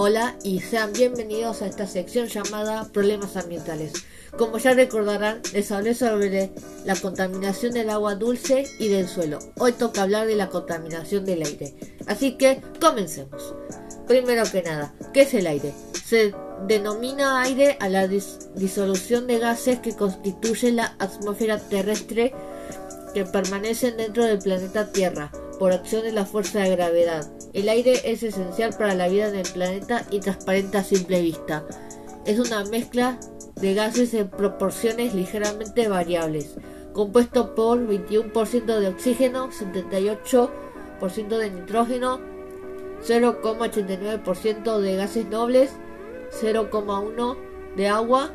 Hola y sean bienvenidos a esta sección llamada Problemas Ambientales. Como ya recordarán, les hablé sobre la contaminación del agua dulce y del suelo. Hoy toca hablar de la contaminación del aire. Así que comencemos. Primero que nada, ¿qué es el aire? Denomina aire a la disolución de gases que constituyen la atmósfera terrestre que permanecen dentro del planeta Tierra por acción de la fuerza de gravedad. El aire es esencial para la vida en el planeta y transparente a simple vista. Es una mezcla de gases en proporciones ligeramente variables, compuesto por 21% de oxígeno, 78% de nitrógeno, 0,89% de gases nobles, 0,1% de agua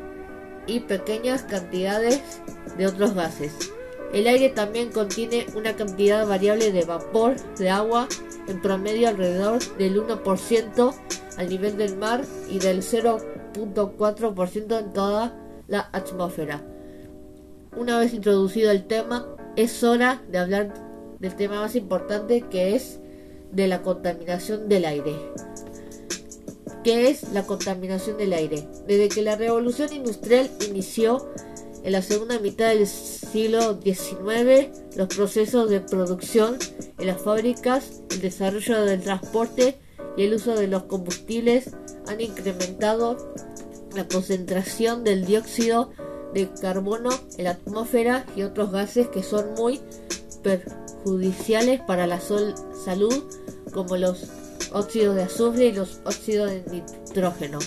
y pequeñas cantidades de otros gases. El aire también contiene una cantidad variable de vapor de agua, en promedio alrededor del 1% al nivel del mar y del 0.4% en toda la atmósfera. Una vez introducido el tema, es hora de hablar del tema más importante que es de la contaminación del aire. ¿Qué es la contaminación del aire? Desde que la revolución industrial inició en la segunda mitad del siglo XIX, los procesos de producción en las fábricas, el desarrollo del transporte y el uso de los combustibles han incrementado la concentración del dióxido de carbono en la atmósfera y otros gases que son muy perjudiciales para la salud, como los óxidos de azufre y los óxidos de nitrógeno.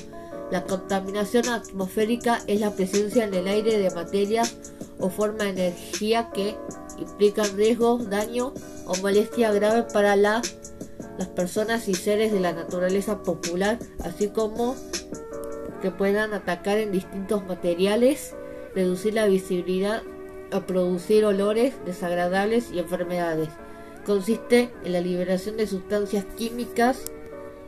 La contaminación atmosférica es la presencia en el aire de materias o forma de energía que implican riesgo, daño o molestia grave para las personas y seres de la naturaleza popular, así como que puedan atacar en distintos materiales, reducir la visibilidad o producir olores desagradables y enfermedades. Consiste en la liberación de sustancias químicas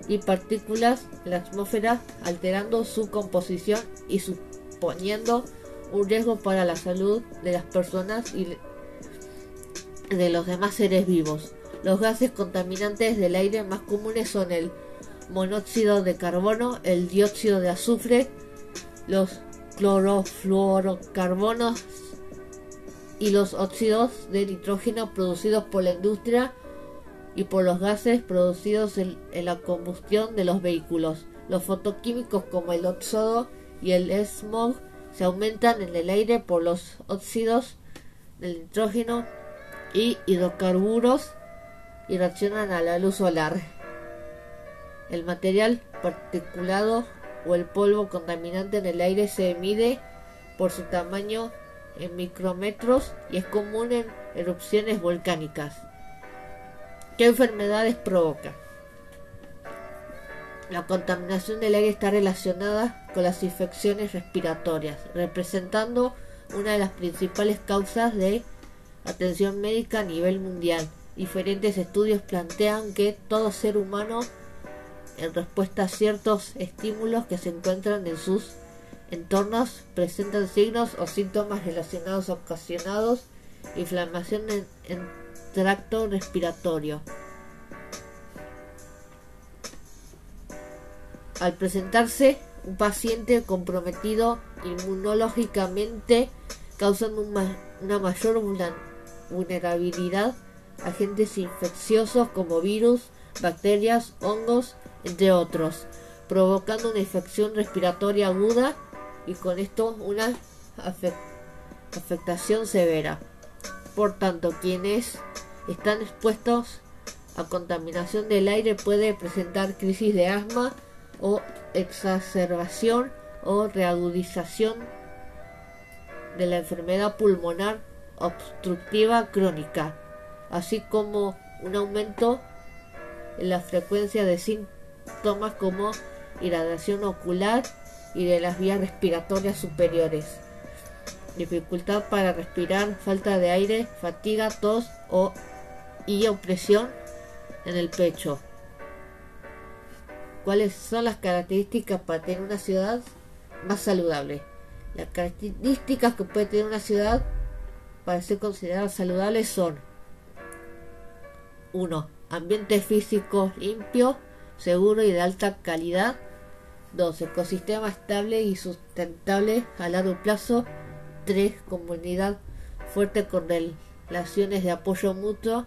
y partículas en la atmósfera, alterando su composición y suponiendo un riesgo para la salud de las personas y de los demás seres vivos. Los gases contaminantes del aire más comunes son el monóxido de carbono, el dióxido de azufre, los clorofluorocarbonos y los óxidos de nitrógeno producidos por la industria y por los gases producidos en, la combustión de los vehículos. Los fotoquímicos como el óxido y el smog se aumentan en el aire por los óxidos del nitrógeno y hidrocarburos y reaccionan a la luz solar. El material particulado o el polvo contaminante en el aire se mide por su tamaño en micrómetros y es común en erupciones volcánicas. ¿Qué enfermedades provoca? La contaminación del aire está relacionada con las infecciones respiratorias, representando una de las principales causas de atención médica a nivel mundial. Diferentes estudios plantean que todo ser humano, en respuesta a ciertos estímulos que se encuentran en sus entornos, presentan signos o síntomas relacionados ocasionados inflamación en tracto respiratorio. Al presentarse un paciente comprometido inmunológicamente, causando una mayor vulnerabilidad a agentes infecciosos como virus, bacterias, hongos, entre otros, provocando una infección respiratoria aguda y con esto una afectación severa. Por tanto, quienes están expuestos a contaminación del aire puede presentar crisis de asma o exacerbación o reagudización de la enfermedad pulmonar obstructiva crónica, así como un aumento en la frecuencia de síntomas como irradiación ocular y de las vías respiratorias superiores, dificultad para respirar, falta de aire, fatiga, tos o y opresión en el pecho. cuáles son las características para tener una ciudad más saludable. Las características que puede tener una ciudad para ser considerada saludable son 1. Ambiente físico limpio, seguro y de alta calidad. 2. Ecosistema estable y sustentable a largo plazo. 3. Comunidad fuerte con relaciones de apoyo mutuo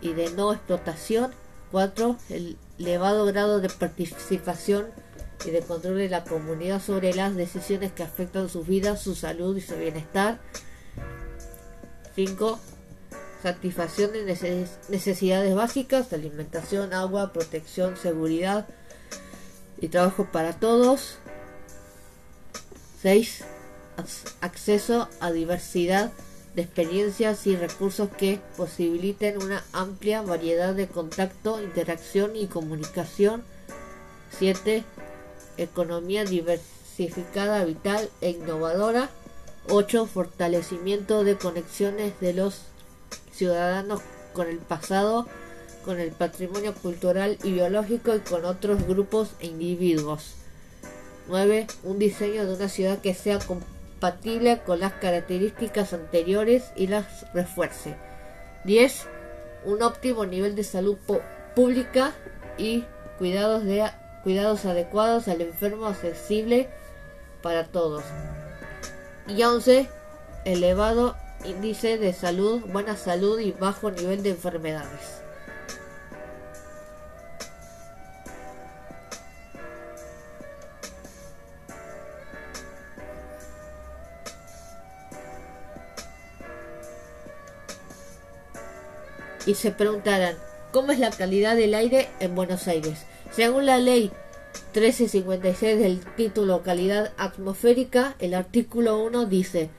y de no explotación. 4. Elevado grado de participación y de control de la comunidad sobre las decisiones que afectan su vida, su salud y su bienestar. 5. Satisfacción de necesidades básicas, alimentación, agua, protección, seguridad y trabajo para todos. 6. Acceso a diversidad de experiencias y recursos que posibiliten una amplia variedad de contacto, interacción y comunicación. 7. Economía diversificada, vital e innovadora. 8. Fortalecimiento de conexiones de los ciudadanos con el pasado, con el patrimonio cultural y biológico y con otros grupos e individuos. 9. Un diseño de una ciudad que sea compatible con las características anteriores y las refuerce. 10. Un óptimo nivel de salud pública y cuidados, de, cuidados adecuados al enfermo accesible para todos. Y 11. Elevado índice de salud, buena salud y bajo nivel de enfermedades. Y se preguntarán, ¿cómo es la calidad del aire en Buenos Aires? Según la ley 1356 del título Calidad Atmosférica, el artículo 1 dice,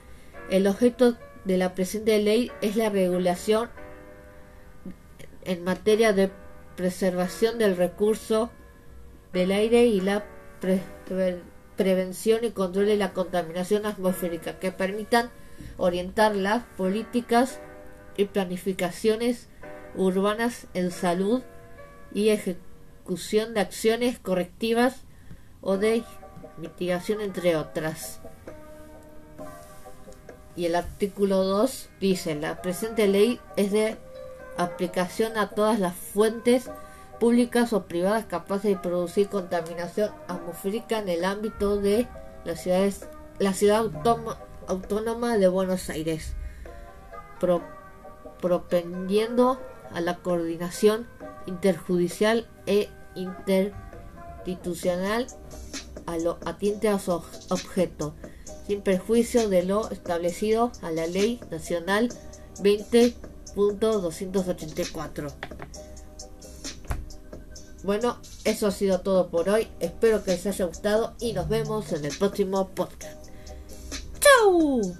el objeto de la presente ley es la regulación en materia de preservación del recurso del aire y la prevención y control de la contaminación atmosférica que permitan orientar las políticas y planificaciones urbanas en salud y ejecución de acciones correctivas o de mitigación entre otras. Y el artículo 2 dice, la presente ley es de aplicación a todas las fuentes públicas o privadas capaces de producir contaminación atmosférica en el ámbito de las ciudades, la ciudad autónoma de Buenos Aires, propendiendo a la coordinación interjudicial e interinstitucional a lo atiende a su objeto sin perjuicio de lo establecido a la Ley Nacional 20.284. Bueno, eso ha sido todo por hoy. Espero que les haya gustado y nos vemos en el próximo podcast. ¡Chao!